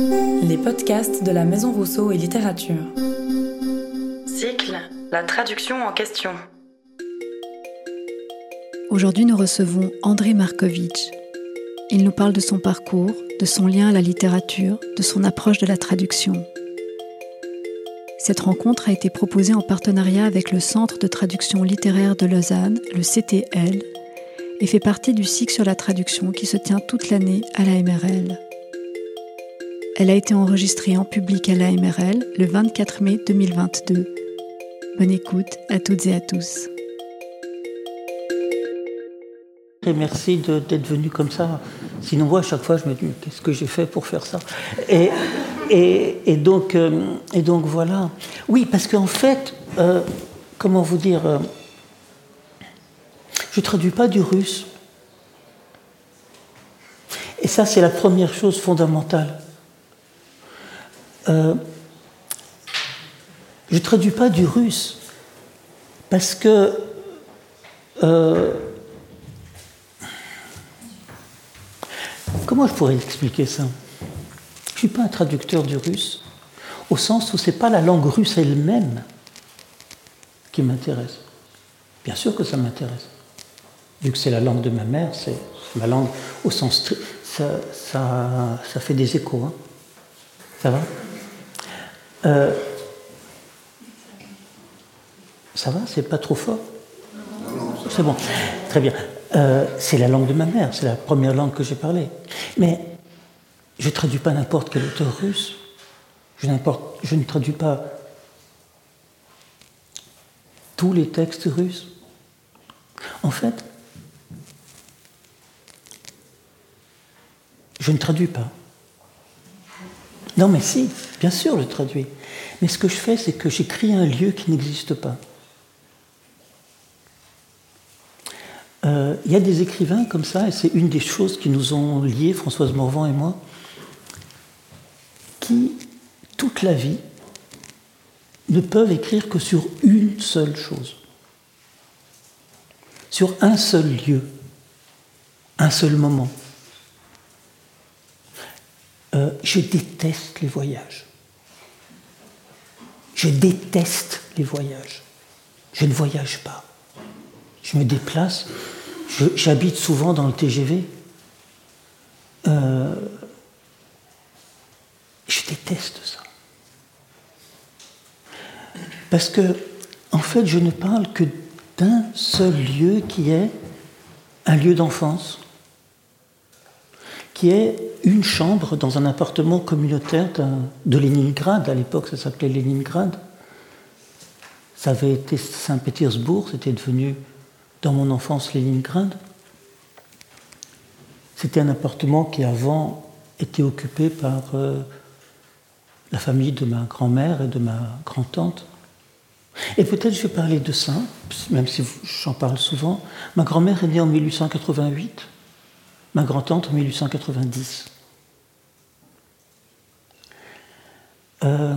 Les podcasts de la Maison Rousseau et Littérature. Cycle La traduction en question. Aujourd'hui, nous recevons André Markovitch. Il nous parle de son parcours, de son lien à la littérature, de son approche de la traduction. Cette rencontre a été proposée en partenariat avec le Centre de traduction littéraire de Lausanne, le CTL, et fait partie du cycle sur la traduction qui se tient toute l'année à la MRL. Elle a été enregistrée en public à la MRL le 24 mai 2022. Bonne écoute à toutes et à tous. Et merci d'être venu comme ça. Sinon, moi, à chaque fois, je me dis, qu'est-ce que j'ai fait pour faire ça? Et, et, donc, euh, et donc, voilà. Oui, parce qu'en fait, euh, comment vous dire, euh, je ne traduis pas du russe. Et ça, c'est la première chose fondamentale. Je ne traduis pas du russe parce que Comment je pourrais expliquer ça? Je ne suis pas un traducteur du russe, au sens où ce n'est pas la langue russe elle-même qui m'intéresse. Bien sûr que ça m'intéresse. Vu que c'est la langue de ma mère, c'est ma langue au sens ça, ça fait des échos. Hein. Ça va? Euh, Ça va C'est pas trop fort C'est bon. Très bien. Euh, c'est la langue de ma mère, c'est la première langue que j'ai parlé. Mais je ne traduis pas n'importe quel auteur russe. Je ne traduis pas tous les textes russes. En fait, je ne traduis pas. Non, mais si, bien sûr, je traduis. Mais ce que je fais, c'est que j'écris un lieu qui n'existe pas. Euh, il y a des écrivains comme ça, et c'est une des choses qui nous ont liés, Françoise Morvan et moi, qui, toute la vie, ne peuvent écrire que sur une seule chose, sur un seul lieu, un seul moment. Euh, je déteste les voyages. Je déteste les voyages. Je ne voyage pas. Je me déplace J'habite souvent dans le TGV. Euh, je déteste ça. Parce que, en fait, je ne parle que d'un seul lieu qui est un lieu d'enfance, qui est une chambre dans un appartement communautaire de Leningrad. À l'époque, ça s'appelait Leningrad. Ça avait été Saint-Pétersbourg, c'était devenu dans mon enfance Leningrad. C'était un appartement qui avant était occupé par euh, la famille de ma grand-mère et de ma grand-tante. Et peut-être je vais parler de ça, même si j'en parle souvent. Ma grand-mère est née en 1888, ma grand-tante en 1890. Euh,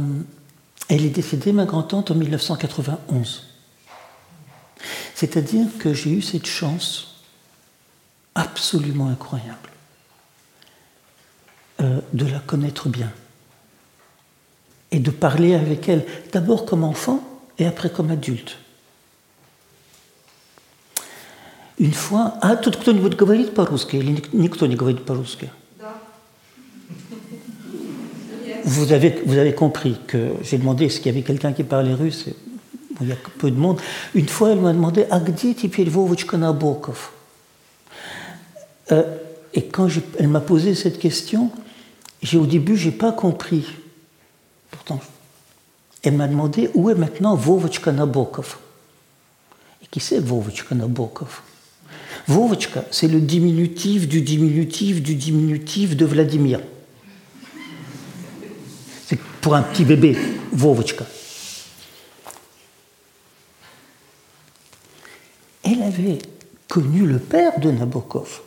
elle est décédée, ma grand-tante, en 1991. C'est-à-dire que j'ai eu cette chance absolument incroyable euh, de la connaître bien et de parler avec elle d'abord comme enfant et après comme adulte. Une fois... Ah, тут кто-нибудь говорит по-русски или никто не говорит по-русски vous avez, vous avez compris que j'ai demandé est-ce qu'il y avait quelqu'un qui parlait russe il y a peu de monde. Une fois, elle m'a demandé А где теперь Вовочка Nabokov euh, Et quand elle m'a posé cette question, j'ai au début, j'ai pas compris. Pourtant, elle m'a demandé où est maintenant Vovочка Nabokov Et qui c'est Vovочка Nabokov Vovchka, c'est le diminutif du diminutif du diminutif de Vladimir. C'est pour un petit bébé, Vovchka. Elle avait connu le père de Nabokov.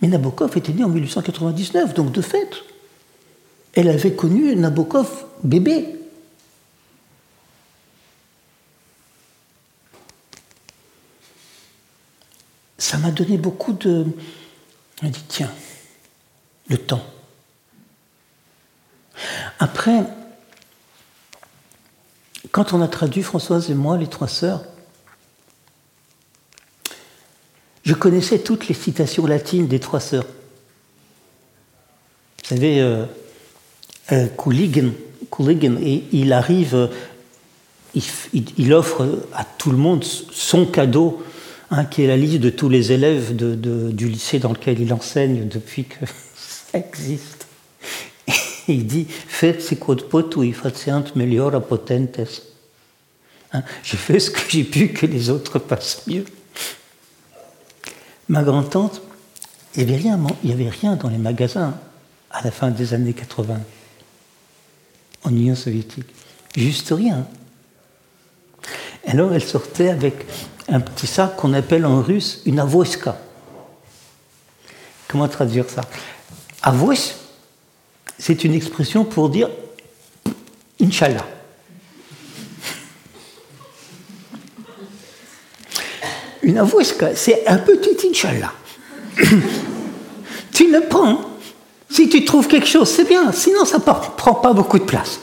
Mais Nabokov était né en 1899, donc de fait, elle avait connu Nabokov bébé. Ça m'a donné beaucoup de... On dit, tiens, le temps. après, quand on a traduit Françoise et moi, les trois sœurs, je connaissais toutes les citations latines des trois sœurs. Vous savez, euh, euh il arrive, il, offre à tout le monde son cadeau, hein, qui est la liste de tous les élèves du lycée dans lequel il enseigne depuis que ça existe. Et il dit Faites ce potui faciant meliora potentes. Hein, j'ai fait ce que j'ai pu que les autres passent mieux. Ma grand-tante, il n'y avait rien dans les magasins à la fin des années 80 en Union soviétique. Juste rien. Alors elle sortait avec un petit sac qu'on appelle en russe une avoska. Comment traduire ça? Avos, c'est une expression pour dire Inch'Allah. Une avoska, c'est un petit Inch'Allah. tu le prends. Si tu trouves quelque chose, c'est bien. Sinon, ça ne prend pas beaucoup de place.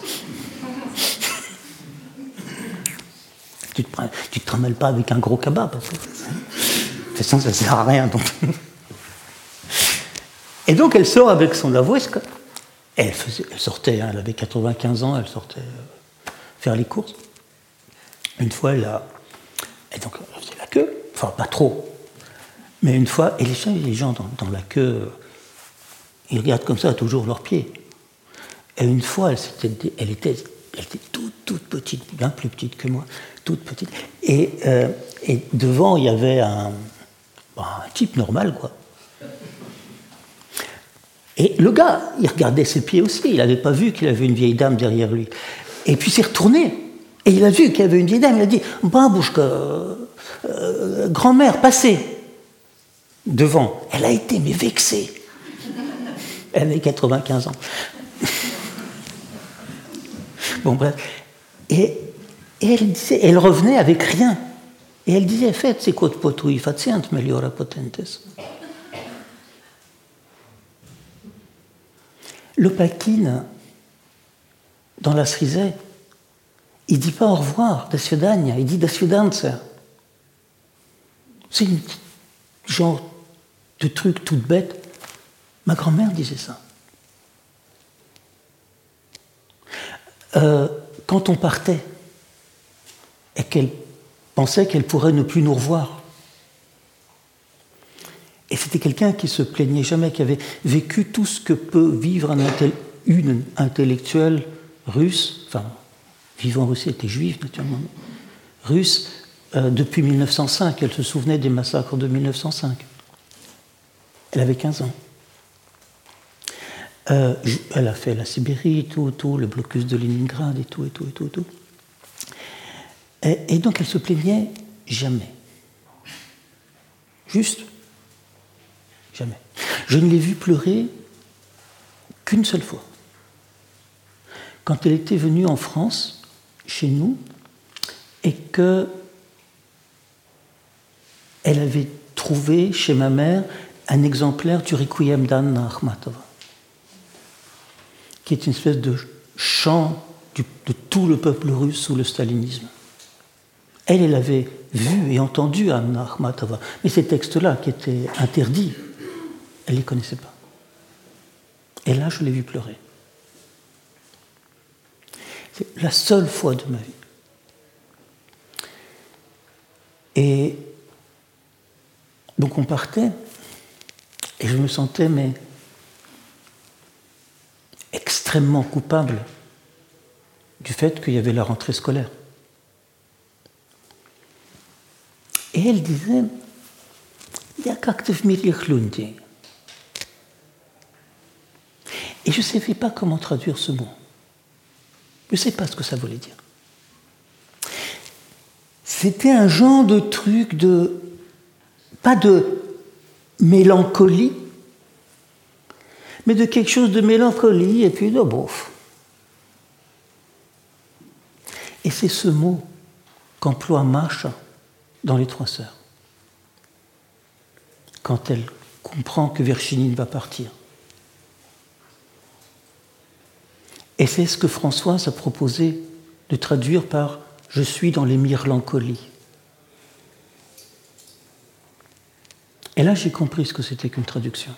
Tu te, te trimelles pas avec un gros cabas. Parce que, de toute façon, ça ne sert à rien. Donc. Et donc, elle sort avec son avoska. Elle, sortait, hein, elle avait 95 ans, elle sortait euh, faire les courses. Une fois, elle a. Et donc, elle faisait la queue. Enfin, pas trop. Mais une fois, et les gens dans, la queue, ils regardent comme ça toujours leurs pieds. Et une fois, elle était, elle était toute, toute petite, bien plus petite que moi, toute petite. Et, euh, et devant, il y avait un, un type normal, quoi. Et le gars, il regardait ses pieds aussi. Il n'avait pas vu qu'il avait une vieille dame derrière lui. Et puis il s'est retourné. Et il a vu qu'il y avait une vieille dame. Il a dit Babouchka, euh, grand-mère, passez devant. Elle a été, mais vexée. Elle avait 95 ans. Bon, bref. Et, elle, disait, elle revenait avec rien. Et elle disait Faites, c'est quoi de potouille Faciant meliora potentes. Le Paquine, dans la Srisée, il dit pas au revoir, da il dit da c'est une genre de truc tout bête. Ma grand-mère disait ça. Euh, quand on partait et qu'elle pensait qu'elle pourrait ne plus nous revoir. Et c'était quelqu'un qui se plaignait jamais, qui avait vécu tout ce que peut vivre un une intellectuelle russe, enfin, vivant en Russie, était juive naturellement, russe, euh, depuis 1905. Elle se souvenait des massacres de 1905. Elle avait 15 ans. Euh, elle a fait la Sibérie, tout, tout, le blocus de Leningrad et tout, et tout, et tout, et tout. Et, donc elle se plaignait jamais. Juste jamais. Je ne l'ai vue pleurer qu'une seule fois. Quand elle était venue en France, chez nous, et que elle avait trouvé chez ma mère un exemplaire du Requiem d'Anna Akhmatova, qui est une espèce de chant de tout le peuple russe sous le stalinisme. Elle, elle avait vu et entendu Anna Akhmatova, mais ces textes-là, qui étaient interdits, elle ne les connaissait pas. Et là, je l'ai vu pleurer. C'est la seule fois de ma vie. Et donc on partait, et je me sentais mais extrêmement coupable du fait qu'il y avait la rentrée scolaire. Et elle disait, Et je ne savais pas comment traduire ce mot. Je ne sais pas ce que ça voulait dire. C'était un genre de truc de pas de mélancolie, mais de quelque chose de mélancolie et puis de bof. Et c'est ce mot qu'emploie Masha dans Les Trois Sœurs, quand elle comprend que Virginie va partir. Et c'est ce que Françoise a proposé de traduire par Je suis dans les mélancolies. Et là, j'ai compris ce que c'était qu'une traduction.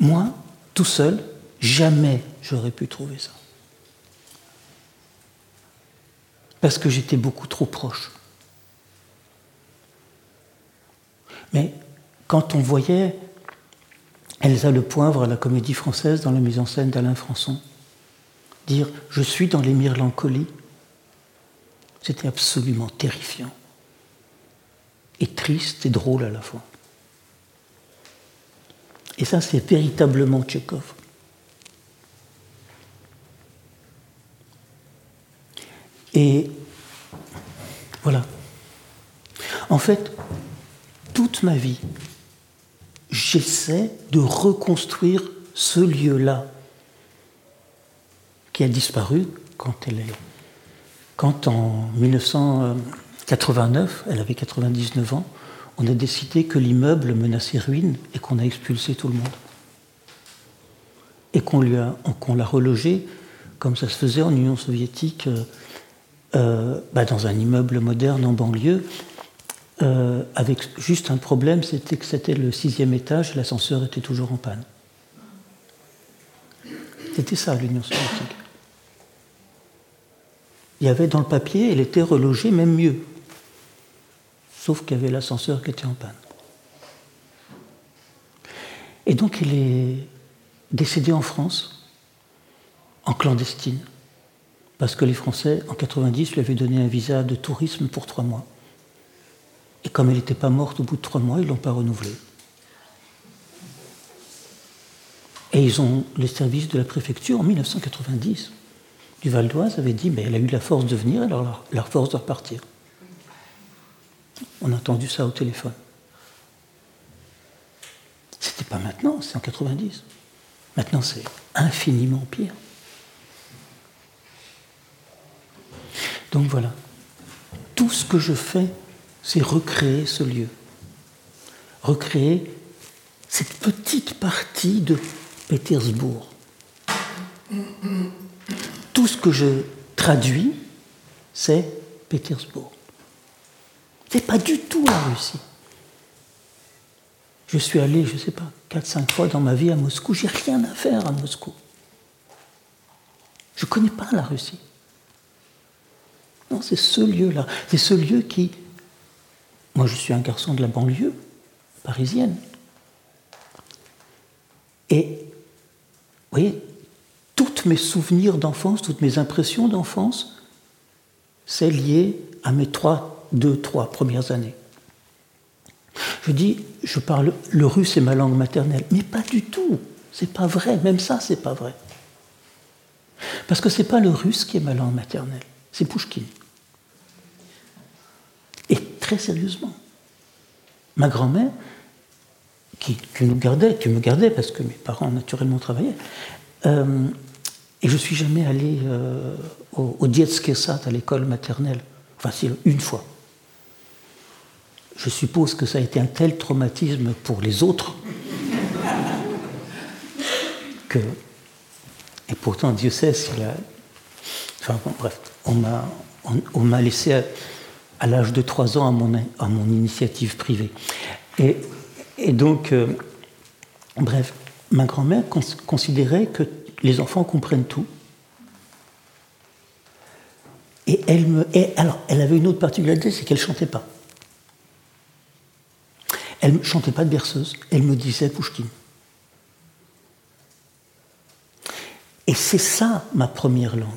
Moi, tout seul, jamais j'aurais pu trouver ça. Parce que j'étais beaucoup trop proche. Mais quand on voyait Elsa Le Poivre à la Comédie Française dans la mise en scène d'Alain Françon dire Je suis dans les mélancolies, c'était absolument terrifiant. Et triste et drôle à la fois. Et ça, c'est véritablement Tchékov. Et voilà. En fait, toute ma vie, j'essaie de reconstruire ce lieu-là qui a disparu quand elle est. Quand en 1989, elle avait 99 ans, on a décidé que l'immeuble menaçait ruine et qu'on a expulsé tout le monde. Et qu'on l'a relogé, comme ça se faisait en Union soviétique, euh, euh, bah, dans un immeuble moderne en banlieue, euh, avec juste un problème, c'était que c'était le sixième étage et l'ascenseur était toujours en panne. C'était ça l'Union soviétique. Il y avait dans le papier, elle était relogée, même mieux. Sauf qu'il y avait l'ascenseur qui était en panne. Et donc elle est décédée en France, en clandestine, parce que les Français, en 90, lui avaient donné un visa de tourisme pour trois mois. Et comme elle n'était pas morte au bout de trois mois, ils ne l'ont pas renouvelée. Et ils ont, les services de la préfecture, en 1990, du Val d'Oise, avaient dit, mais elle a eu la force de venir, alors la, force doit partir. On a entendu ça au téléphone. C'était pas maintenant, c'est en 90. Maintenant, c'est infiniment pire. Donc voilà. Tout ce que je fais c'est recréer ce lieu, recréer cette petite partie de Pétersbourg. Tout ce que je traduis, c'est Pétersbourg. C'est pas du tout la Russie. Je suis allé, je ne sais pas, 4-5 fois dans ma vie à Moscou, j'ai rien à faire à Moscou. Je ne connais pas la Russie. Non, c'est ce lieu-là. C'est ce lieu qui moi, je suis un garçon de la banlieue parisienne. Et, vous voyez, tous mes souvenirs d'enfance, toutes mes impressions d'enfance, c'est lié à mes trois, deux, trois premières années. Je dis, je parle, le russe est ma langue maternelle, mais pas du tout. C'est pas vrai, même ça, c'est pas vrai. Parce que c'est pas le russe qui est ma langue maternelle, c'est Pouchkine très sérieusement. Ma grand-mère, qui, nous gardait, qui me gardait parce que mes parents naturellement travaillaient, euh, et je suis jamais allé euh, au, au à l'école maternelle, enfin une fois. Je suppose que ça a été un tel traumatisme pour les autres que, et pourtant Dieu sait s'il a, enfin bref, on m'a on, laissé à l'âge de 3 ans à mon, à mon initiative privée. Et, et donc, euh, bref, ma grand-mère considérait que les enfants comprennent tout. Et elle me. Et alors, elle avait une autre particularité, c'est qu'elle ne chantait pas. Elle ne chantait pas de berceuse, elle me disait Pouchkine. Et c'est ça ma première langue.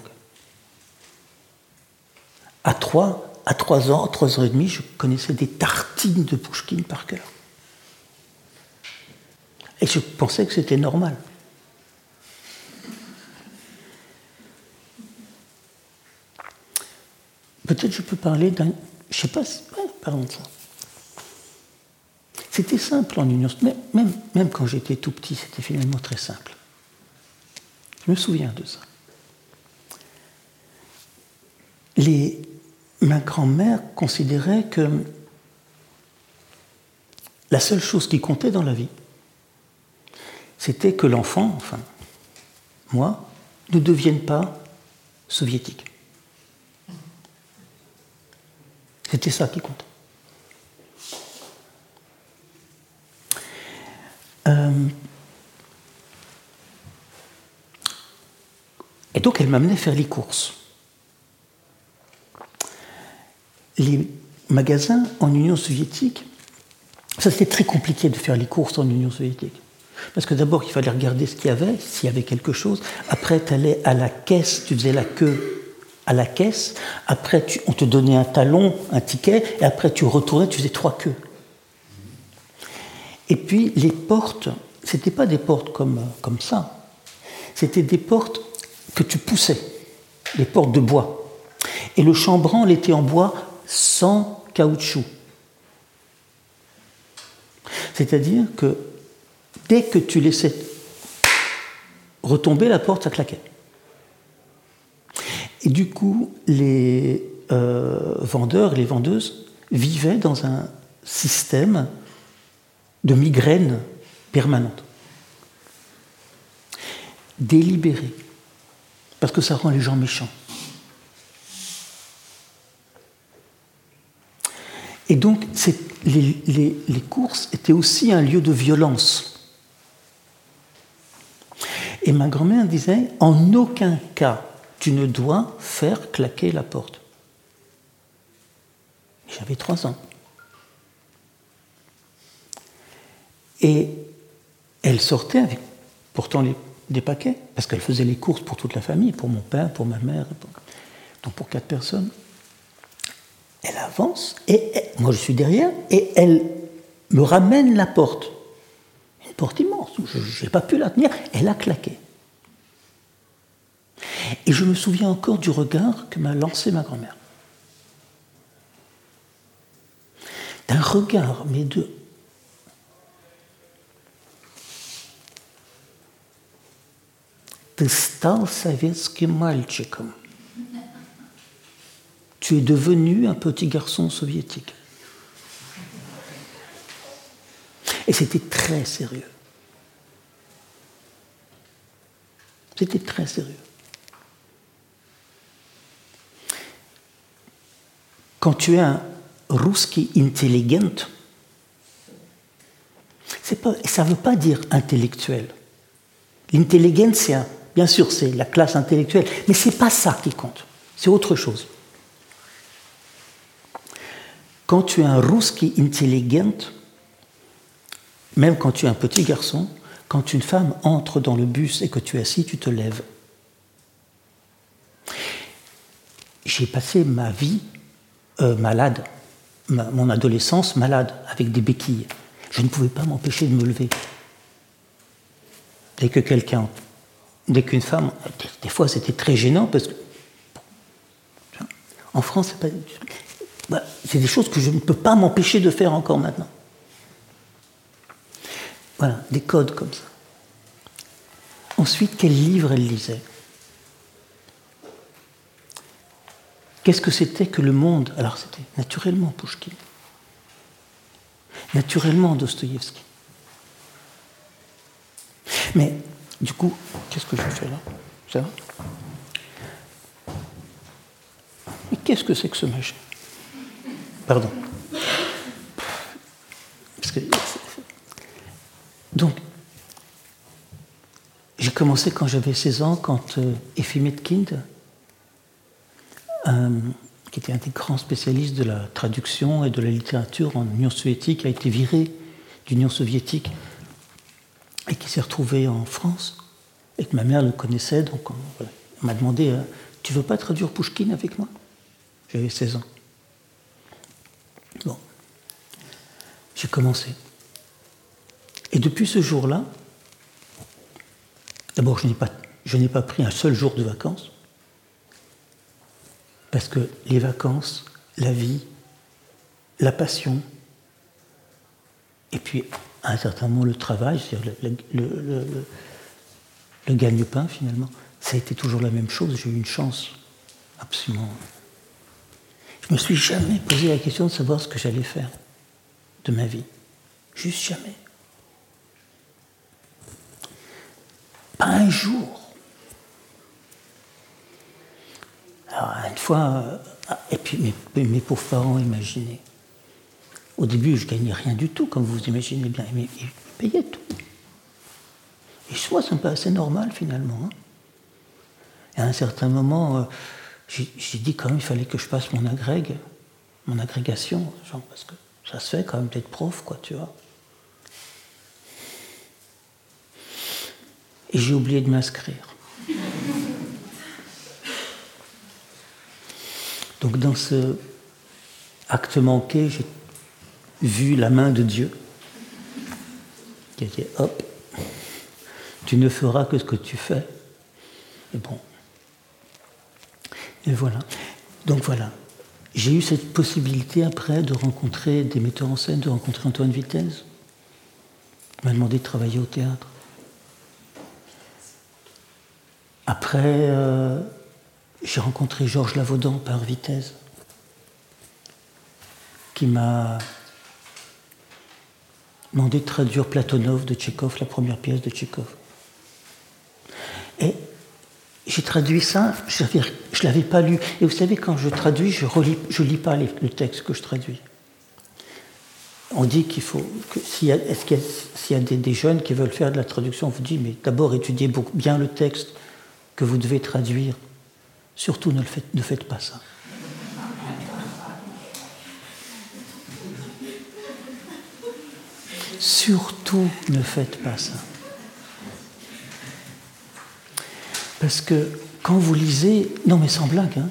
À trois, à 3 ans, 3 heures et demie, je connaissais des tartines de Pouchkine par cœur. Et je pensais que c'était normal. Peut-être je peux parler d'un. Je sais pas, ouais, parlons de ça. C'était simple en Union, même, quand j'étais tout petit, c'était finalement très simple. Je me souviens de ça. Ma grand-mère considérait que la seule chose qui comptait dans la vie, c'était que l'enfant, enfin, moi, ne devienne pas soviétique. C'était ça qui comptait. Et donc elle m'amenait faire les courses. Les magasins en Union soviétique, ça c'était très compliqué de faire les courses en Union soviétique. Parce que d'abord, il fallait regarder ce qu'il y avait, s'il y avait quelque chose. Après, tu allais à la caisse, tu faisais la queue à la caisse. Après, on te donnait un talon, un ticket. Et après, tu retournais, tu faisais trois queues. Et puis, les portes, ce n'étaient pas des portes comme, ça. C'était des portes que tu poussais, les portes de bois. Et le chambranle était en bois sans caoutchouc. C'est-à-dire que dès que tu laissais retomber la porte, ça claquait. Et du coup, les euh, vendeurs, les vendeuses vivaient dans un système de migraine permanente. Délibéré. Parce que ça rend les gens méchants. Et donc, les, les, courses étaient aussi un lieu de violence. Et ma grand-mère disait, en aucun cas, tu ne dois faire claquer la porte. J'avais trois ans. Et elle sortait avec pourtant des paquets, parce qu'elle faisait les courses pour toute la famille, pour mon père, pour ma mère, donc pour quatre personnes. Elle avance, et moi je suis derrière, et elle me ramène la porte. Une porte immense, je n'ai pas pu la tenir, elle a claqué. Et je me souviens encore du regard que m'a lancé ma grand-mère. D'un regard, mais de... Tu es devenu un petit garçon soviétique? Et c'était très sérieux. C'était très sérieux. quand tu es un ruski intelligent, pas, ça ne veut pas dire intellectuel. L'intelligence, bien sûr, c'est la classe intellectuelle, mais ce n'est pas ça qui compte. C'est autre chose. Quand tu es un ruski intelligent, même quand tu es un petit garçon, quand une femme entre dans le bus et que tu es assis, tu te lèves. J'ai passé ma vie euh, malade, mon adolescence malade, avec des béquilles. Je ne pouvais pas m'empêcher de me lever. Dès que quelqu'un, dès qu'une femme, des, fois c'était très gênant parce que en France, c'est, bah, c'est des choses que je ne peux pas m'empêcher de faire encore maintenant. Voilà, des codes comme ça. Ensuite, quel livre elle lisait? Qu'est-ce que c'était que le monde? Alors c'était naturellement Pouchkine, naturellement Dostoïevski. Mais du coup, qu'est-ce que je fais là? Ça va? Mais qu'est-ce que c'est que ce machin? Pardon. donc, j'ai commencé quand j'avais 16 ans, quand euh, Effie Metkind, euh, qui était un des grands spécialistes de la traduction et de la littérature en Union soviétique, a été viré d'Union soviétique et qui s'est retrouvé en France et que ma mère le connaissait. Donc on, m'a demandé euh, Tu veux pas traduire Pushkin avec moi? J'avais 16 ans. Bon. J'ai commencé. Et depuis ce jour-là, d'abord, je n'ai pas, je n'ai pas pris un seul jour de vacances. Parce que les vacances, la vie, la passion, et puis à un certain moment le travail, c'est-à-dire le, gagne-pain finalement, ça a été toujours la même chose. J'ai eu une chance absolument. Je me suis jamais posé la question de savoir ce que j'allais faire de ma vie. Juste jamais. un jour. Alors, une fois, euh, et puis mes, mes pauvres parents, imaginez. Au début, je gagnais rien du tout, comme vous imaginez bien, mais ils payaient tout. Et moi, ça me paraissait normal finalement. Hein. Et à un certain moment, euh, j'ai dit quand même il fallait que je passe mon agrég, mon agrégation, genre, parce que ça se fait quand même d'être prof, quoi, tu vois. Et j'ai oublié de m'inscrire. Donc dans ce acte manqué, j'ai vu la main de Dieu qui a dit hop, tu ne feras que ce que tu fais. Et bon. Et voilà. Donc voilà. J'ai eu cette possibilité après de rencontrer des metteurs en scène, de rencontrer Antoine Vitesse. Il m'a demandé de travailler au théâtre. Après, euh, j'ai rencontré Georges Lavaudan par Vitesse, qui m'a demandé de traduire Platonov de Tchékov, la première pièce de Tchékov. Et j'ai traduit ça, je ne l'avais pas lu. Et vous savez, quand je traduis, je ne lis pas le texte que je traduis. On dit qu'il faut. S'il y a, y a des, jeunes qui veulent faire de la traduction, on vous dit mais d'abord étudiez bien le texte que vous devez traduire. Surtout ne faites pas ça. Surtout ne faites pas ça. Parce que quand vous lisez, non mais sans blague, hein,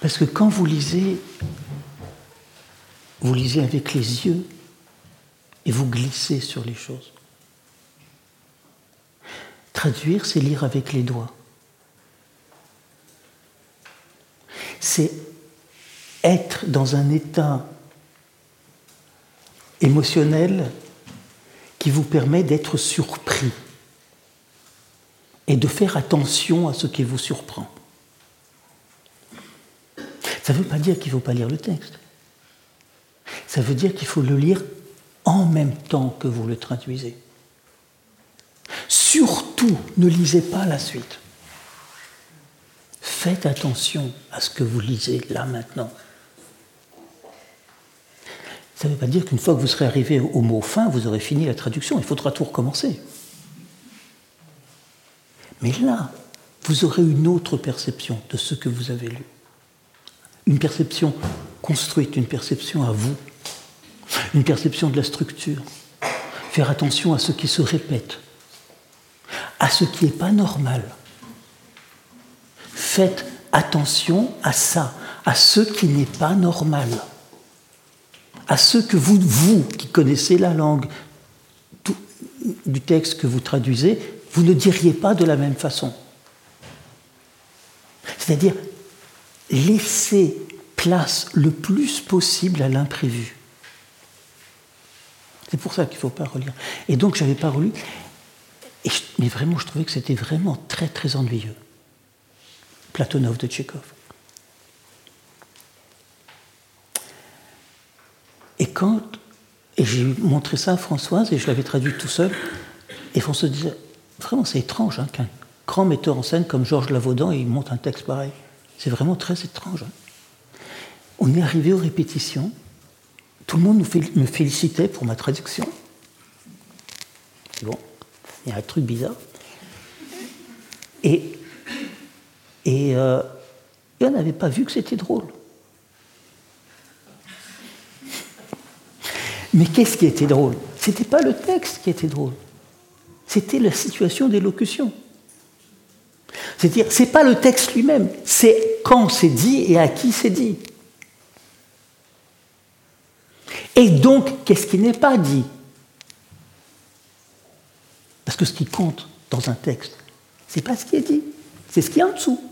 parce que quand vous lisez, vous lisez avec les yeux et vous glissez sur les choses. Traduire, c'est lire avec les doigts. C'est être dans un état émotionnel qui vous permet d'être surpris et de faire attention à ce qui vous surprend. Ça ne veut pas dire qu'il ne faut pas lire le texte. Ça veut dire qu'il faut le lire en même temps que vous le traduisez. Surtout, ne lisez pas la suite. Faites attention à ce que vous lisez là maintenant. Ça ne veut pas dire qu'une fois que vous serez arrivé au mot fin, vous aurez fini la traduction. Il faudra tout recommencer. Mais là, vous aurez une autre perception de ce que vous avez lu. Une perception construite, une perception à vous, une perception de la structure. Faire attention à ce qui se répète, à ce qui n'est pas normal. Faites attention à ça, à ce qui n'est pas normal, à ce que vous, vous qui connaissez la langue du texte que vous traduisez, vous ne diriez pas de la même façon. C'est-à-dire laisser place le plus possible à l'imprévu. C'est pour ça qu'il ne faut pas relire. Et donc, je n'avais pas relu. mais vraiment, je trouvais que c'était vraiment très, très ennuyeux. Platonov de Tchékov. Et j'ai montré ça à Françoise et je l'avais traduit tout seul. Et Françoise disait Vraiment, c'est étrange hein, qu'un grand metteur en scène comme Georges Lavaudan il monte un texte pareil. C'est vraiment très étrange. Hein. On est arrivé aux répétitions. Tout le monde me félicitait pour ma traduction. Bon, il y a un truc bizarre. Et, et, euh, on n'avait pas vu que c'était drôle. Mais qu'est-ce qui était drôle? C'était pas le texte qui était drôle c'était la situation d'élocution. C'est-à-dire, ce n'est pas le texte lui-même, c'est quand c'est dit et à qui c'est dit. Et donc, qu'est-ce qui n'est pas dit? Parce que ce qui compte dans un texte, ce n'est pas ce qui est dit, c'est ce qui est en dessous.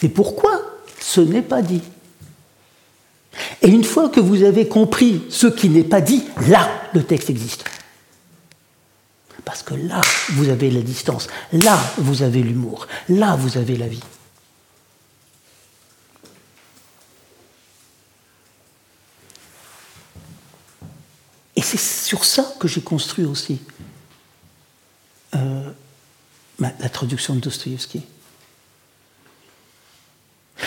C'est pourquoi ce n'est pas dit. Et une fois que vous avez compris ce qui n'est pas dit, là, le texte existe. Parce que là, vous avez la distance, là, vous avez l'humour, là, vous avez la vie. Et c'est sur ça que j'ai construit aussi euh, la traduction de Dostoïevski.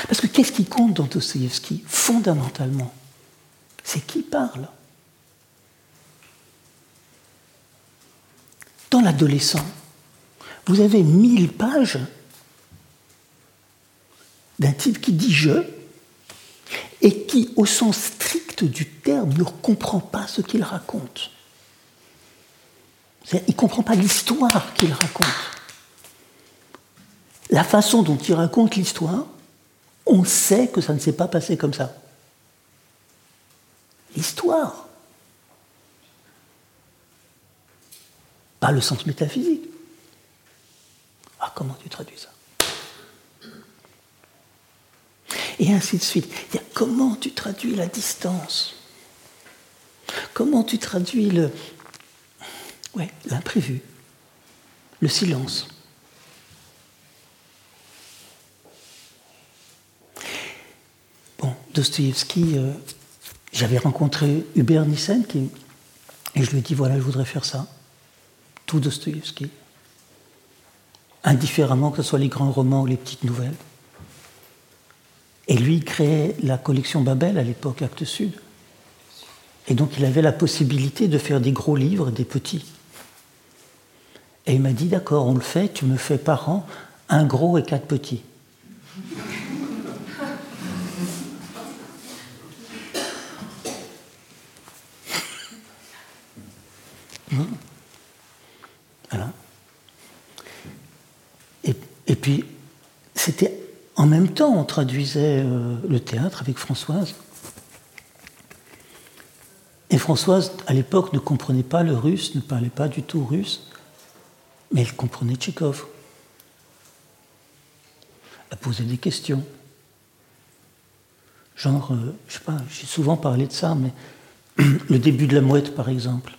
Parce que qu'est-ce qui compte dans Dostoïevski Fondamentalement, c'est qui parle? Dans l'adolescent, vous avez mille pages d'un type qui dit je et qui, au sens strict du terme, ne comprend pas ce qu'il raconte. Il ne comprend pas l'histoire qu'il raconte. La façon dont il raconte l'histoire, on sait que ça ne s'est pas passé comme ça. L'histoire. Pas le sens métaphysique. Ah, comment tu traduis ça? Et ainsi de suite. Comment tu traduis la distance? Comment tu traduis le, ouais, l'imprévu, le silence Bon, Dostoïevski, euh, j'avais rencontré Hubert Nissen et je lui ai dit voilà, je voudrais faire ça. Tout Dostoïevski. Indifféremment que ce soit les grands romans ou les petites nouvelles. Et lui créait la collection Babel à l'époque, Actes Sud. Et donc il avait la possibilité de faire des gros livres des petits. Et il m'a dit d'accord, on le fait, tu me fais par an un gros et quatre petits. Voilà. Et, et puis, c'était en même on traduisait euh, le théâtre avec Françoise. Et Françoise, à l'époque, ne comprenait pas le russe, ne parlait pas du tout russe, mais elle comprenait Tchékov. Elle posait des questions. Genre, euh, je sais pas, j'ai souvent parlé de ça, mais le début de la mouette, par exemple.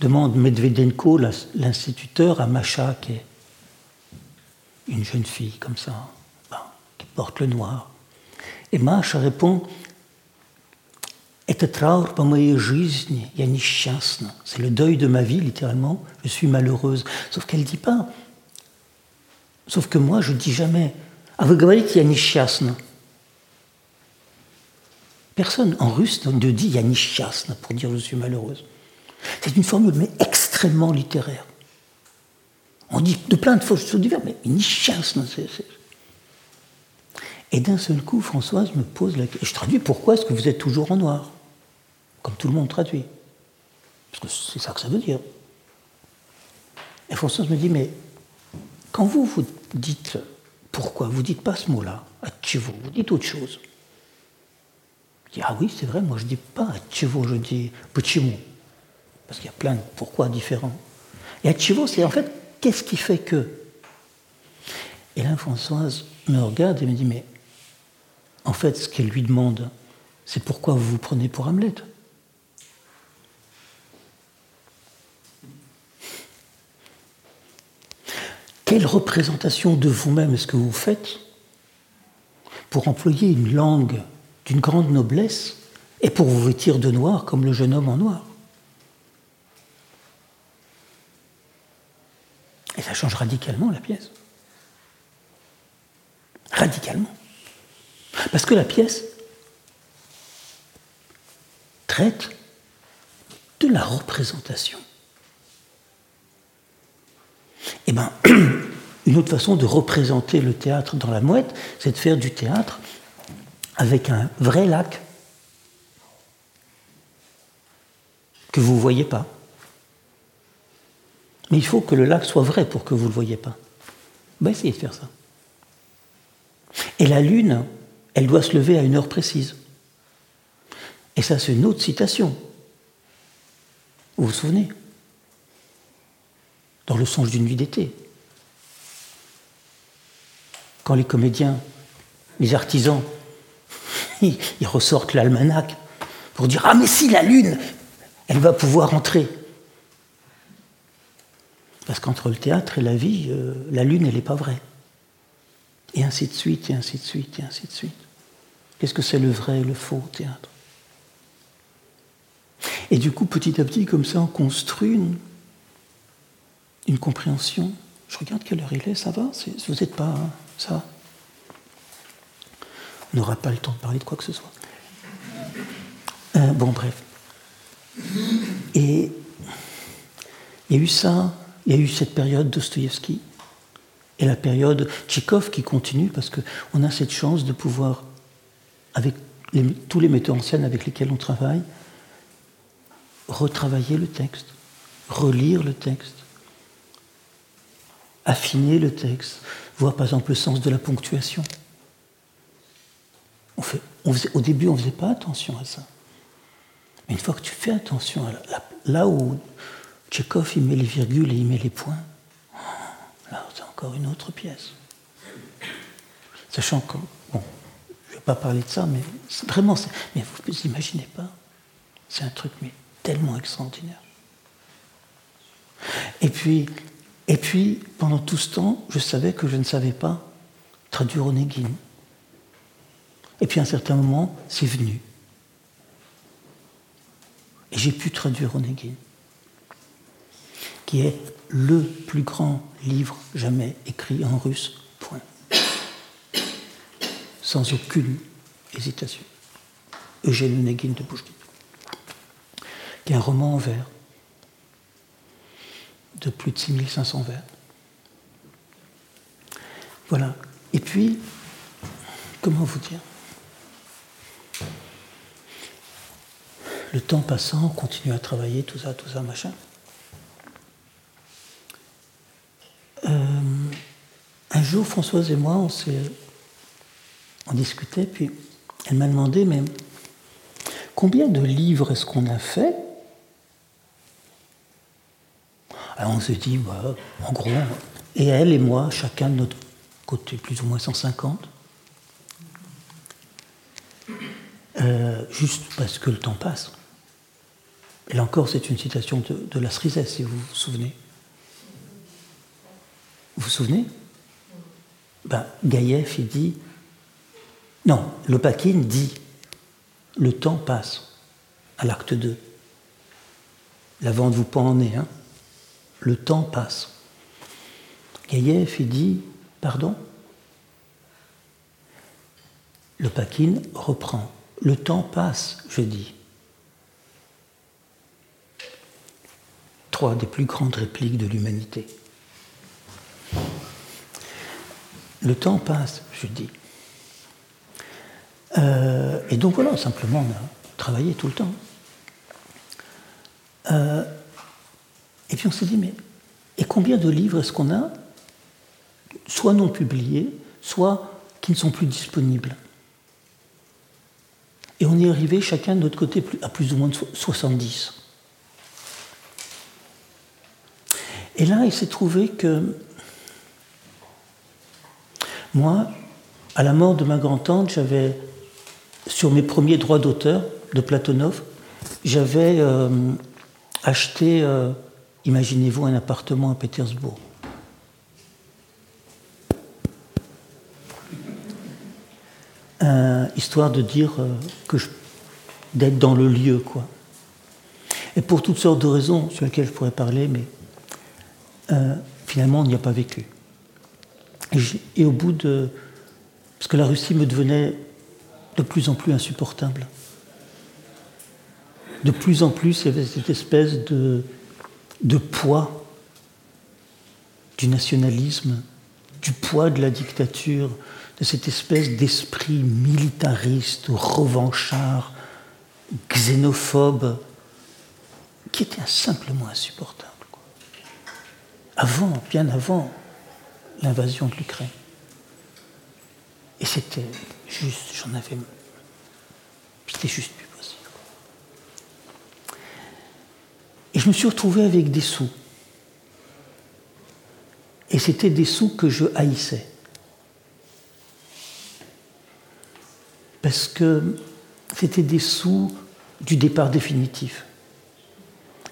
demande Medvedenko, l'instituteur, à Macha, qui est une jeune fille comme ça, qui porte le noir. Et Маша répond Это траур по моей жизни, я несчастна. C'est le deuil de ma vie, littéralement. Je suis malheureuse. Sauf qu'elle ne dit pas. Sauf que moi, je ne dis jamais. А вы говорите я несчастна. Personne en russe ne dit я несчастна pour dire je suis malheureuse. C'est une formule, mais extrêmement littéraire. dit de plein de fausses choses diverses, mais une chasse. C est, c est... Et d'un seul coup, Françoise me pose la question. Je traduis pourquoi est-ce que vous êtes toujours en noir? Comme tout le monde traduit. Parce que c'est ça que ça veut dire. Et Françoise me dit, mais quand vous vous dites pourquoi, vous ne dites pas ce mot-là, atchivo, vous dites autre chose. Je dis, ah oui, c'est vrai, moi je ne dis pas atchivo, je dis pachimo. Parce qu'il y a plein de pourquoi différents. Et atchivo, c'est en fait qu'est-ce qui fait que Et là, Françoise me regarde et me dit Mais en fait, ce qu'elle lui demande, c'est pourquoi vous vous prenez pour Hamlet. Quelle représentation de vous-même est-ce que vous faites pour employer une langue d'une grande noblesse et pour vous vêtir de noir comme le jeune homme en noir? Et ça change radicalement la pièce. Radicalement. Parce que la pièce traite de la représentation. Eh bien, une autre façon de représenter le théâtre dans la mouette, c'est de faire du théâtre avec un vrai lac que vous ne voyez pas. Mais il faut que le lac soit vrai pour que vous ne le voyez pas. On va essayer de faire ça. Et la lune, elle doit se lever à une heure précise. Et ça, c'est une autre citation. Vous vous souvenez? Dans le songe d'une nuit d'été. Quand les comédiens, les artisans, ils ressortent l'almanach pour dire Ah, mais si la lune, elle va pouvoir entrer. Parce qu'entre le théâtre et la vie, euh, la lune, elle n'est pas vraie. Et ainsi de suite, et ainsi de suite, et ainsi de suite. Qu'est-ce que c'est le vrai et le faux théâtre? Et du coup, petit à petit, comme ça, on construit une, compréhension. Je regarde quelle heure il est, ça va? Vous n'êtes pas. Hein, ça? On n'aura pas le temps de parler de quoi que ce soit. Euh, bon, bref. Et il y a eu ça, il y a eu cette période Dostoïevski et la période Tchikov qui continue parce qu'on a cette chance de pouvoir, avec tous les metteurs en scène avec lesquels on travaille, retravailler le texte, relire le texte, affiner le texte, voir par exemple le sens de la ponctuation. On fait, au début, on ne faisait pas attention à ça. Mais une fois que tu fais attention à là où Tchekhov il met les virgules et il met les points, là c'est encore une autre pièce. Sachant que, bon, je ne vais pas parler de ça, mais vraiment, mais vous ne imaginez pas, c'est un truc mais tellement extraordinaire. Et puis, et puis, pendant tout ce temps, je savais que je ne savais pas traduire Onegin. Et puis à un certain moment, c'est venu. Et j'ai pu traduire Onegin, qui est le plus grand livre jamais écrit en russe, point. Sans aucune hésitation. Eugène Onegin de Pouchkine, qui est un roman en vers de plus de 6500 vers. Voilà. Et puis, comment vous dire? Le temps passant, on continue à travailler, tout ça, tout ça, machin. Euh, un jour, Françoise et moi, on s'est, discutait, puis elle m'a demandé, mais combien de livres est-ce qu'on a fait? Alors on s'est dit, en gros, et elle et moi, chacun de notre côté, plus ou moins 150. Euh, juste parce que le temps passe. Et là encore, c'est une citation de, la Cerisès, si vous vous souvenez. Vous vous souvenez? Ben, il dit. Non, Lopakine dit le temps passe à l'acte 2. La vente vous pend en nez, hein le temps passe. Gaïef, il dit, pardon? Le Paquin reprend. Le temps passe, je dis. Trois des plus grandes répliques de l'humanité. Le temps passe, je dis. Euh, et donc voilà, simplement, on a travaillé tout le temps. Euh, et puis on s'est dit, mais combien de livres est-ce qu'on a, soit non publiés, soit qui ne sont plus disponibles? Et on est arrivé chacun de notre côté à plus ou moins de 70. Et là, il s'est trouvé que moi, à la mort de ma grand-tante, j'avais, sur mes premiers droits d'auteur de Platonov, j'avais euh, acheté euh, Imaginez-vous un appartement à Pétersbourg. Euh, histoire de dire que d'être dans le lieu, quoi. Et pour toutes sortes de raisons sur lesquelles je pourrais parler, mais finalement, on n'y a pas vécu. Et, au bout de. Parce que la Russie me devenait de plus en plus insupportable. De plus en plus, il y avait cette espèce de poids du nationalisme, du poids de la dictature, de cette espèce d'esprit militariste, revanchard, xénophobe, qui était simplement insupportable. Avant, bien avant l'invasion de l'Ukraine. Et c'était juste, j'en avais. C'était juste Et je me suis retrouvé avec des sous. Et c'était des sous que je haïssais. Parce que c'était des sous du départ définitif.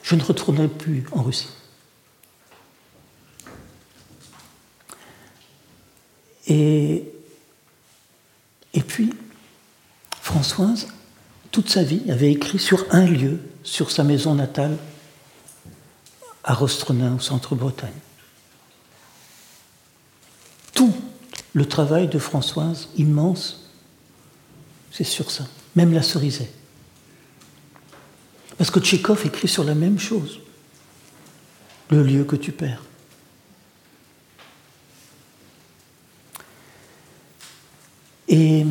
Je ne retournerai plus en Russie. Et, puis, Françoise, toute sa vie, avait écrit sur un lieu sur sa maison natale à Rostronin, au centre-Bretagne. Tout le travail de Françoise, immense, c'est sur ça, même la cerisée. Parce que Tchékov écrit sur la même chose, le lieu que tu perds. Et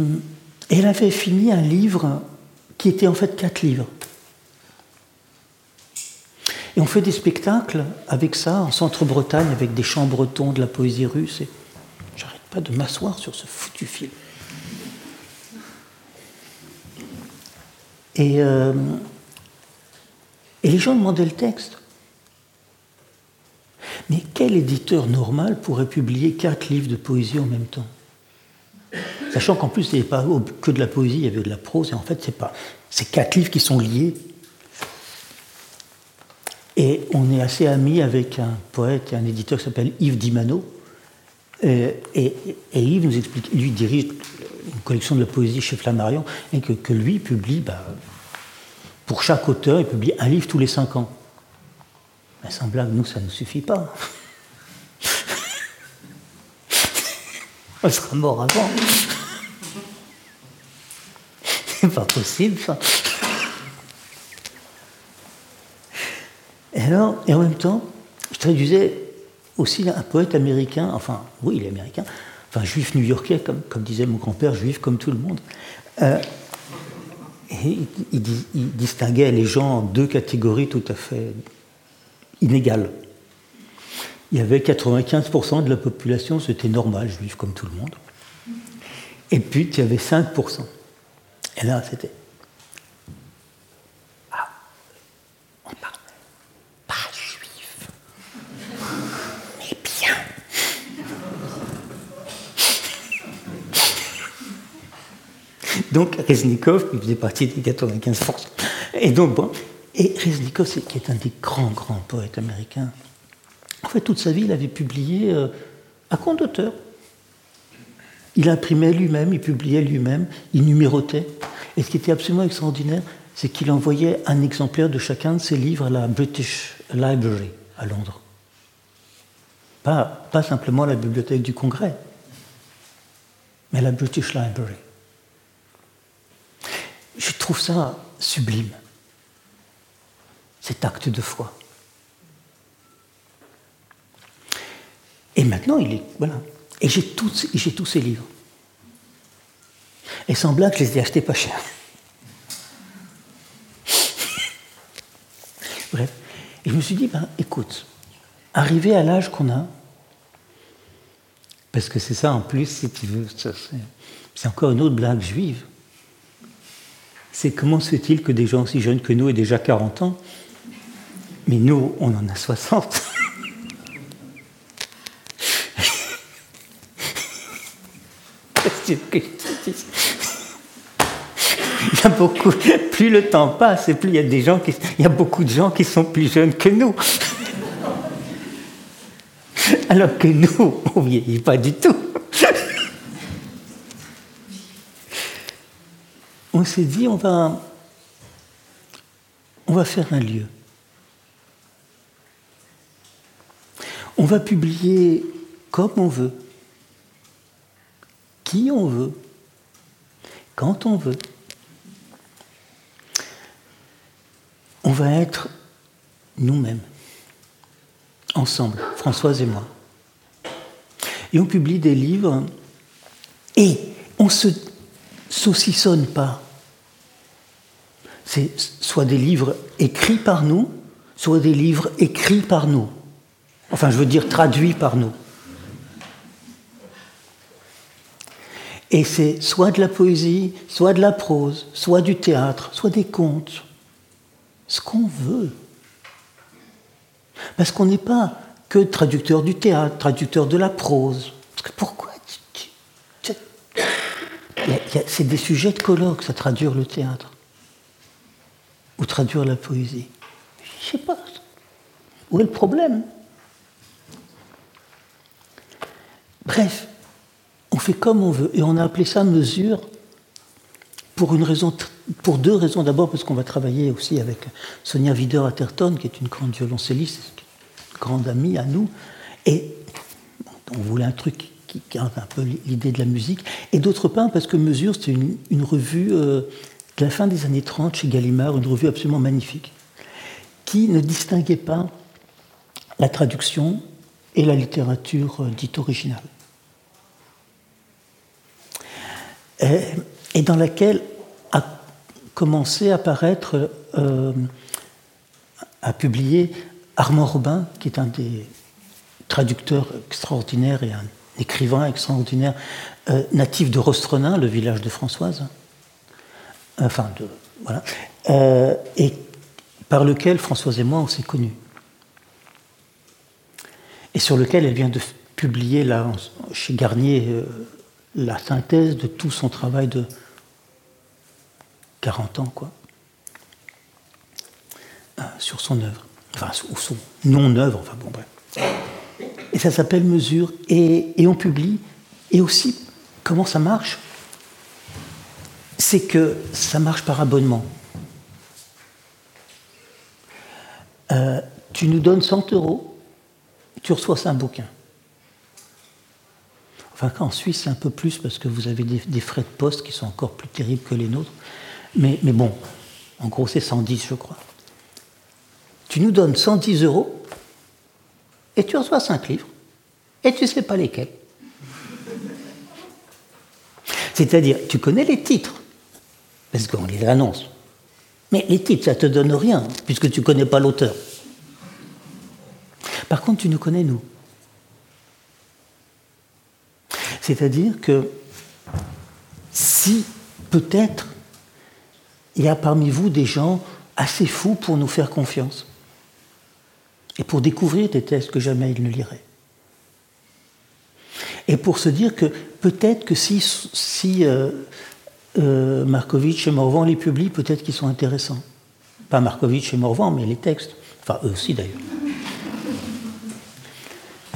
elle avait fini un livre qui était en fait quatre livres. Et on fait des spectacles avec ça en centre-Bretagne, avec des chants bretons, de la poésie russe. Et j'arrête pas de m'asseoir sur ce foutu film. Et, euh, et les gens demandaient le texte. Mais quel éditeur normal pourrait publier quatre livres de poésie en même temps? Sachant qu'en plus, il n'y avait pas que de la poésie, il y avait de la prose, et en fait, c'est pas. Quatre livres qui sont liés. Et on est assez amis avec un poète et un éditeur qui s'appelle Yves Dimano. Et, Yves nous explique, lui dirige une collection de la poésie chez Flammarion, et que, lui publie, bah, pour chaque auteur, il publie un livre tous les cinq ans. Mais sans blague, nous, ça ne suffit pas. on sera mort avant. C'est pas possible, ça. Et alors, et en même temps, je traduisais aussi un poète américain, enfin, oui, il est américain, enfin, juif new-yorkais, comme, comme, disait mon grand-père, juif comme tout le monde. Euh, et il, il, distinguait les gens en deux catégories tout à fait inégales. Il y avait 95% de la population, c'était normal, juif comme tout le monde. Et puis, il y avait 5%. Et là, c'était. Ah, on parle pas juif, mais bien. Donc, Reznikov, il faisait partie des 95%. Et donc, bon. Et Reznikov, qui est un des grands, grands poètes américains, en fait, toute sa vie, il avait publié euh, à compte d'auteur. Il imprimait lui-même, il publiait lui-même, il numérotait. Et ce qui était absolument extraordinaire, c'est qu'il envoyait un exemplaire de chacun de ses livres à la British Library à Londres. Pas, pas simplement la bibliothèque du Congrès, mais la British Library. Je trouve ça sublime, cet acte de foi. Et maintenant, il est. Voilà. Et j'ai tous, ces livres. Et sans blague, je les ai achetés pas cher. Bref. Et je me suis dit, ben, écoute, arrivé à l'âge qu'on a, parce que c'est ça en plus, si tu veux, c'est encore une autre blague juive. C'est comment se fait-il que des gens aussi jeunes que nous aient déjà 40 ans, mais nous, on en a 60 Il y a beaucoup, plus le temps passe, et plus il y a des gens qui, il y a beaucoup de gens qui sont plus jeunes que nous. Alors que nous, on vieillit pas du tout. On s'est dit, on va, on va faire un lieu. On va publier comme on veut qui on veut, quand on veut. On va être nous-mêmes, ensemble, Françoise et moi. Et on publie des livres et on se saucissonne pas. C'est soit des livres écrits par nous, soit des livres écrits par nous. Enfin, je veux dire traduits par nous. Et c'est soit de la poésie, soit de la prose, soit du théâtre, soit des contes. Ce qu'on veut. Parce qu'on n'est pas que traducteur du théâtre, traducteur de la prose. Parce que pourquoi C'est des sujets de colloque, ça traduire le théâtre. Ou traduire la poésie. Je sais pas. Où est le problème? Bref, on fait comme on veut. Et on a appelé ça mesure pour deux raisons. D'abord parce qu'on va travailler aussi avec Sonia Wider-Atherton, qui est une grande violoncelliste, une grande amie à nous. Et on voulait un truc qui garde un peu l'idée de la musique. Et d'autre part parce que Mesure, c'était une, revue euh, de la fin des années 30 chez Gallimard, une revue absolument magnifique, qui ne distinguait pas la traduction et la littérature euh, dite originale. Et, dans laquelle a commencé à apparaître, euh, à publier Armand Robin, qui est un des traducteurs extraordinaires et un écrivain extraordinaire, euh, natif de Rostronin, le village de Françoise, enfin, de, voilà, et par lequel Françoise et moi on s'est connus. Et sur lequel elle vient de publier là, chez Garnier euh, la synthèse de tout son travail de 40 ans, quoi, euh, sur son œuvre, enfin, ou son non-œuvre, enfin bon, bref. Et ça s'appelle Mesure, et, on publie, et aussi, comment ça marche? C'est que ça marche par abonnement. Euh, tu nous donnes 100 euros tu reçois un bouquin. Enfin, en Suisse, c'est un peu plus parce que vous avez des, frais de poste qui sont encore plus terribles que les nôtres. Mais, bon, en gros, c'est 110, je crois. Tu nous donnes 110 euros et tu reçois 5 livres et tu ne sais pas lesquels. C'est-à-dire, tu connais les titres, parce qu'on les annonce. Mais les titres, ça ne te donne rien, puisque tu ne connais pas l'auteur. Par contre, tu nous connais, nous. C'est-à-dire que si peut-être il y a parmi vous des gens assez fous pour nous faire confiance et pour découvrir des textes que jamais ils ne liraient. Et pour se dire que peut-être que si, si euh, euh, Markovitch et Morvan les publient, peut-être qu'ils sont intéressants. Pas Markovitch et Morvan, mais les textes. Enfin, eux aussi d'ailleurs.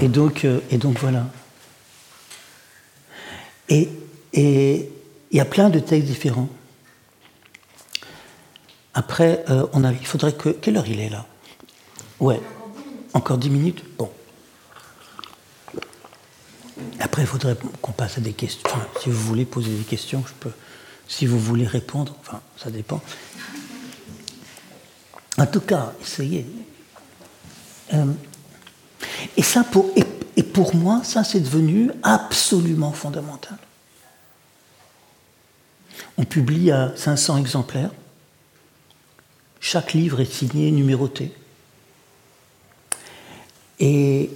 Et donc, euh, et donc voilà. Et il y a plein de textes différents. Après, euh, on a, il faudrait que. Quelle heure il est là? Ouais. Encore dix minutes? Bon. Après, il faudrait qu'on passe à des questions. si vous voulez poser des questions, je peux. Si vous voulez répondre, enfin, ça dépend. En tout cas, essayez. Euh, et, ça pour, et, pour moi, ça c'est devenu absolument fondamental. On publie à 500 exemplaires. Chaque livre est signé, numéroté. Et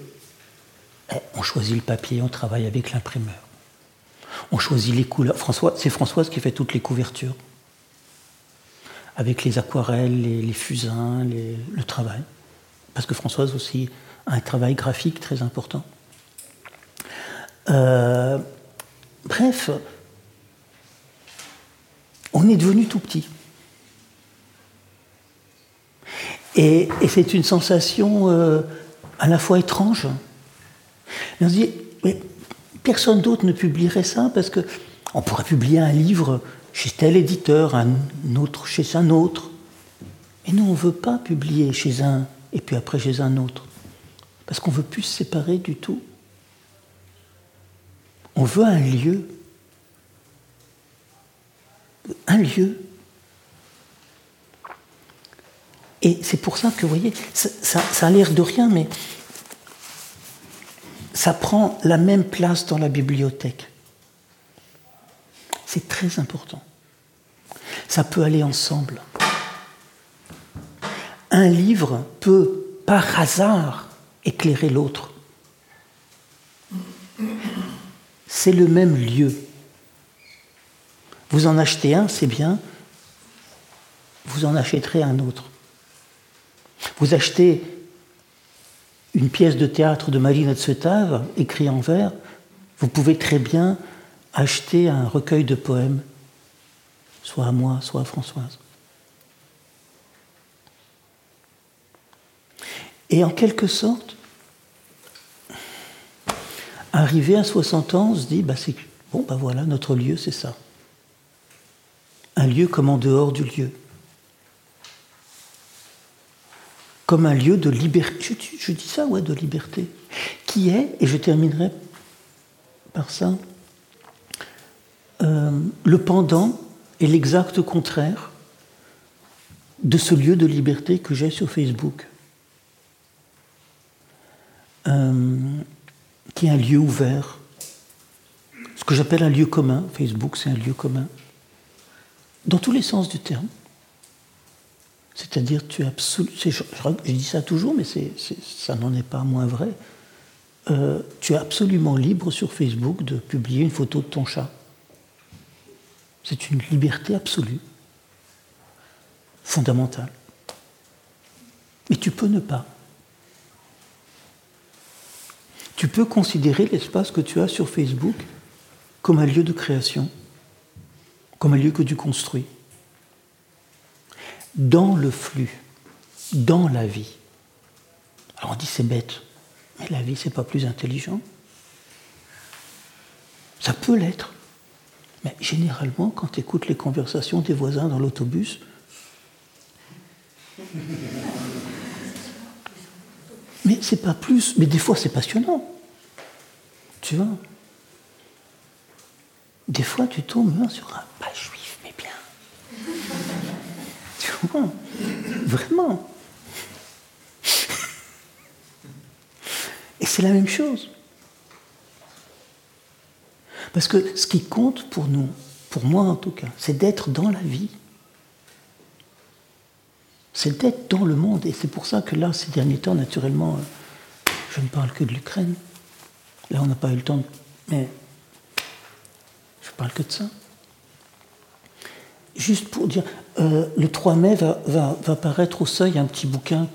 eh, on choisit le papier, on travaille avec l'imprimeur. On choisit les couleurs. François, c'est Françoise qui fait toutes les couvertures. Avec les aquarelles, les, fusains, le travail. Parce que Françoise aussi un travail graphique très important. Euh, bref, on est devenu tout petit. Et, c'est une sensation euh, à la fois étrange. on se dit, mais personne d'autre ne publierait ça parce que on pourrait publier un livre chez tel éditeur, un autre chez un autre. Mais nous, on ne veut pas publier chez un et puis après chez un autre. Parce qu'on ne veut plus se séparer du tout. On veut un lieu. Un lieu. Et c'est pour ça que, vous voyez, ça, a l'air de rien, mais ça prend la même place dans la bibliothèque. C'est très important. Ça peut aller ensemble. Un livre peut, par hasard, éclairer l'autre. C'est le même lieu. Vous en achetez un, c'est bien, vous en achèterez un autre. Vous achetez une pièce de théâtre de Marina Tsvetav, écrit en vers, vous pouvez très bien acheter un recueil de poèmes, soit à moi, soit à Françoise. Et en quelque sorte, arrivé à 60 ans, on se dit, bah, bon, bah voilà, notre lieu, c'est ça. un lieu comme en dehors du lieu. Comme un lieu de liberté. Je, dis ça, ouais, de liberté. Qui est, et je terminerai par ça, euh, le pendant et l'exact contraire de ce lieu de liberté que j'ai sur Facebook. Euh, qui est un lieu ouvert. Ce que j'appelle un lieu commun. Facebook, c'est un lieu commun. Dans tous les sens du terme. C'est-à-dire, tu es je, dis ça toujours, mais ça n'en est pas moins vrai. Euh, tu es absolument libre sur Facebook de publier une photo de ton chat. C'est une liberté absolue, fondamentale. Mais tu peux ne pas. Tu peux considérer l'espace que tu as sur Facebook comme un lieu de création, comme un lieu que tu construis, dans le flux, dans la vie. Alors on dit c'est bête, mais la vie c'est pas plus intelligent. Ça peut l'être. Mais généralement, quand tu écoutes les conversations des voisins dans l'autobus, c'est pas plus, mais des fois c'est passionnant. Tu vois Des fois tu tombes sur un pas juif, mais bien. tu vois Vraiment. Et c'est la même chose. Parce que ce qui compte pour nous, pour moi en tout cas, c'est d'être dans la vie. C'est d'être dans le monde. Et c'est pour ça que là, ces derniers temps, naturellement, euh, je ne parle que de l'Ukraine. Là, on n'a pas eu le temps, de... mais je parle que de ça. Juste pour dire, euh, le 3 mai va, va, paraître au seuil un petit bouquin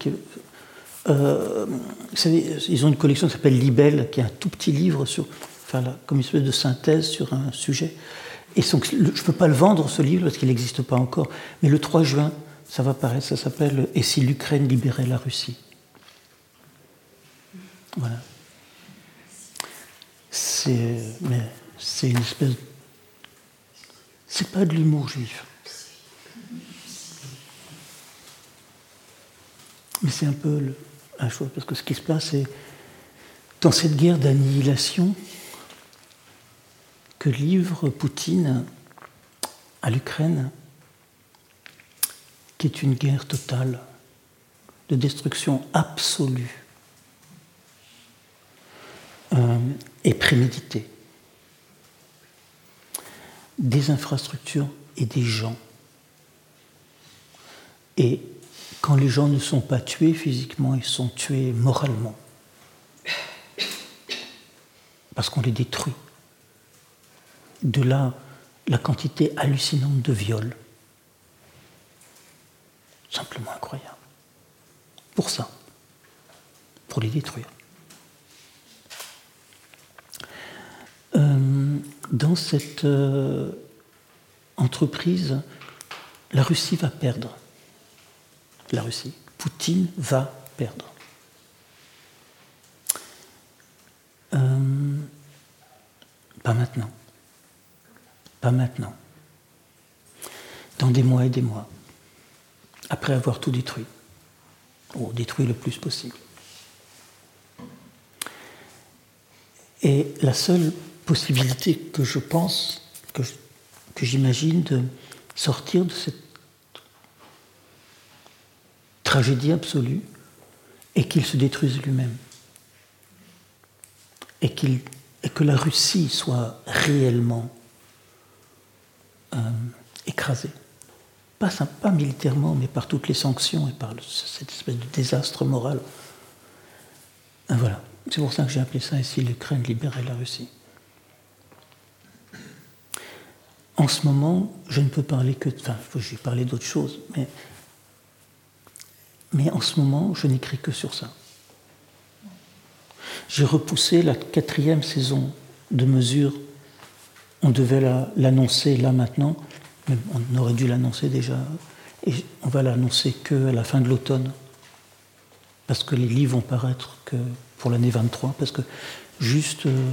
euh, savez, ils ont une collection qui s'appelle Libelle, qui est un tout petit livre sur, comme une espèce de synthèse sur un sujet. Et je ne peux pas le vendre, ce livre, parce qu'il n'existe pas encore. Mais le 3 juin, ça va paraître, ça s'appelle Et si l'Ukraine libérait la Russie? Voilà. C'est, mais c'est une espèce. C'est pas de l'humour juif. Mais c'est un peu le, un choix, parce que ce qui se passe, c'est dans cette guerre d'annihilation, que livre Poutine à l'Ukraine, qui est une guerre totale, de destruction absolue euh, et préméditée, des infrastructures et des gens. Et quand les gens ne sont pas tués physiquement, ils sont tués moralement, parce qu'on les détruit. De là, la quantité hallucinante de viols. Simplement incroyable. Pour ça. Pour les détruire. Euh, dans cette euh, entreprise, la Russie va perdre. La Russie. Poutine va perdre. Euh, pas maintenant. Pas maintenant. Dans des mois et des mois. Après avoir tout détruit. Ou détruit le plus possible. Et la seule possibilité que je pense, que, j'imagine de sortir de cette tragédie absolue, est qu'il se détruise lui-même. Et, que la Russie soit réellement euh, écrasé. Pas, militairement, mais par toutes les sanctions et par cette espèce de désastre moral. Et voilà. C'est pour ça que j'ai appelé ça ici l'Ukraine libérer la Russie. En ce moment, je ne peux parler que. Enfin, j'ai parlé d'autres choses, mais. Mais en ce moment, je n'écris que sur ça. J'ai repoussé la quatrième saison de mesures on devait l'annoncer là maintenant, on aurait dû l'annoncer déjà. Et on va l'annoncer qu'à la fin de l'automne, parce que les livres vont paraître que pour l'année 23, parce que juste. Euh,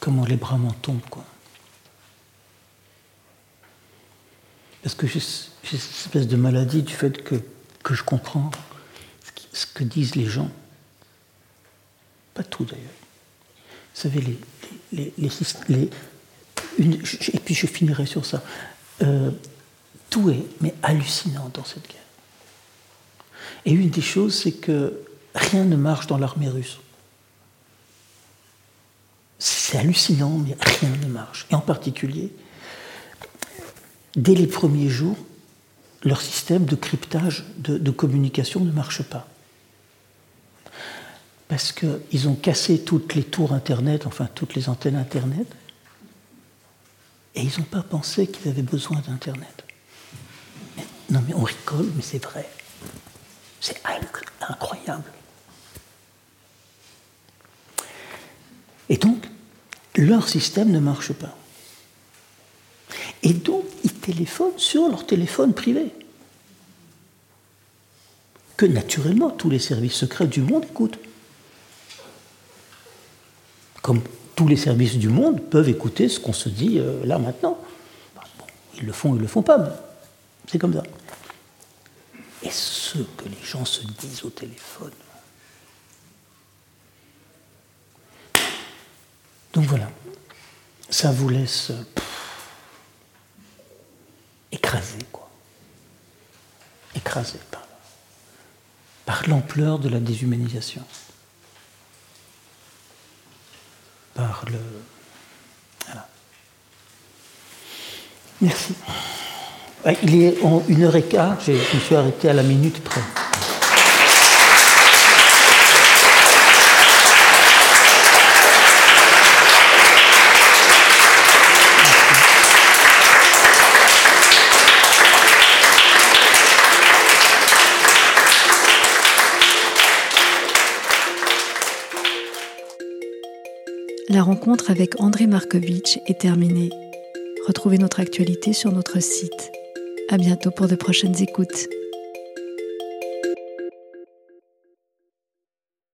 comment les bras m'en tombent, quoi. Parce que j'ai cette espèce de maladie du fait que, je comprends ce que disent les gens. Pas tout d'ailleurs. Vous savez, les, et puis je finirai sur ça. Euh, tout est mais hallucinant dans cette guerre. Et une des choses, c'est que rien ne marche dans l'armée russe. C'est hallucinant, mais rien ne marche. Et en particulier, dès les premiers jours, leur système de cryptage de, communication ne marche pas. Parce qu'ils ont cassé toutes les tours Internet, enfin toutes les antennes Internet, et ils n'ont pas pensé qu'ils avaient besoin d'Internet. Non mais on rigole, mais c'est vrai. C'est incroyable. Et donc, leur système ne marche pas. Et donc, ils téléphonent sur leur téléphone privé. Que naturellement, tous les services secrets du monde écoutent. Comme tous les services du monde peuvent écouter ce qu'on se dit euh, là maintenant. ils le font, ils le font pas, c'est comme ça. Et ce que les gens se disent au téléphone. Donc voilà, ça vous laisse écrasé, quoi. Écrasé par l'ampleur de la déshumanisation. Par le. Merci. Il est une heure et quart, je me suis arrêté à la minute près. La rencontre avec André Markovitch est terminée. Retrouvez notre actualité sur notre site. À bientôt pour de prochaines écoutes.